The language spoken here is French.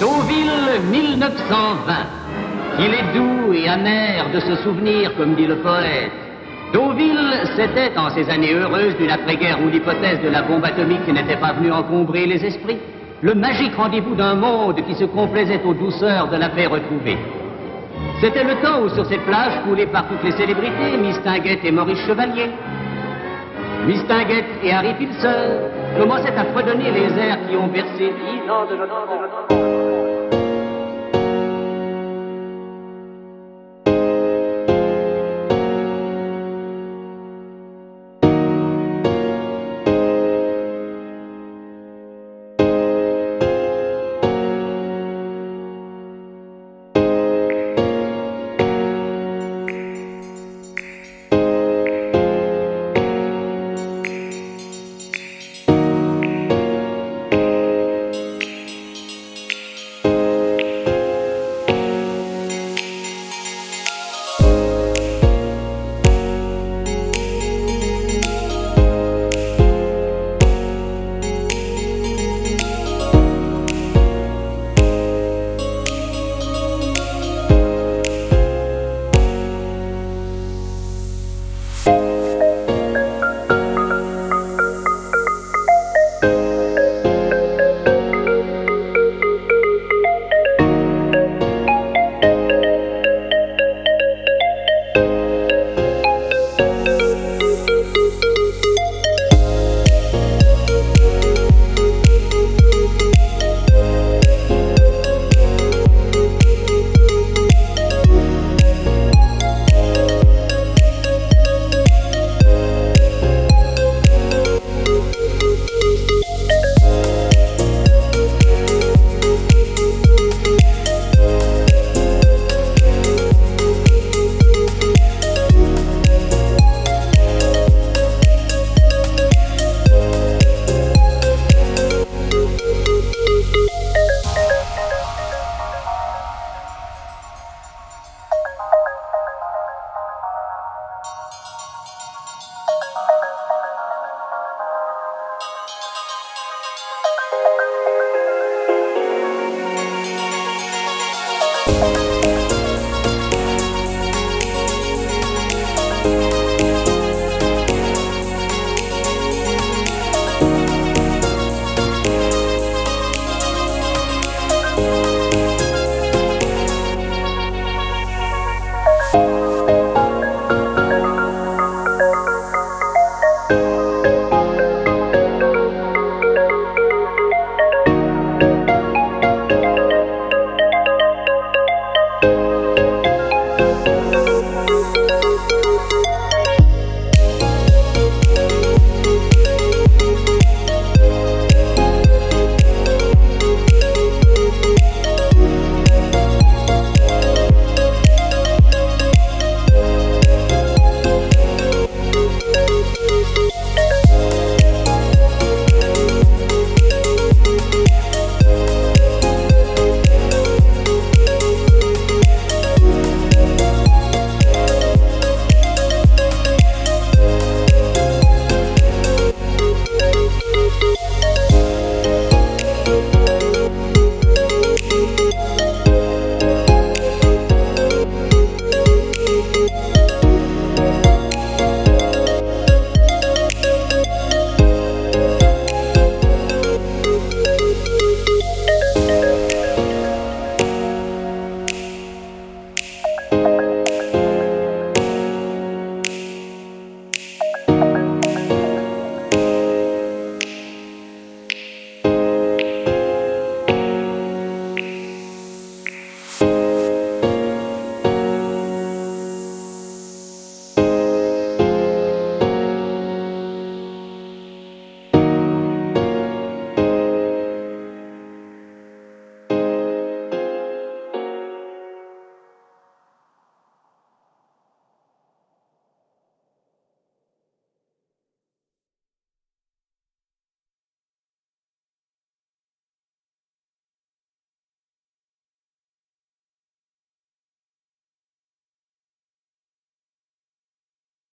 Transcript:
Deauville 1920. Il est doux et amer de se souvenir, comme dit le poète. Deauville, c'était en ces années heureuses d'une après-guerre où l'hypothèse de la bombe atomique n'était pas venue encombrer les esprits, le magique rendez-vous d'un monde qui se complaisait aux douceurs de la paix retrouvée. C'était le temps où sur cette plage coulée par toutes les célébrités, Miss Tinguette et Maurice Chevalier, Miss Tinguette et Harry Pilser commençaient à fredonner les airs qui ont bercé dix ans de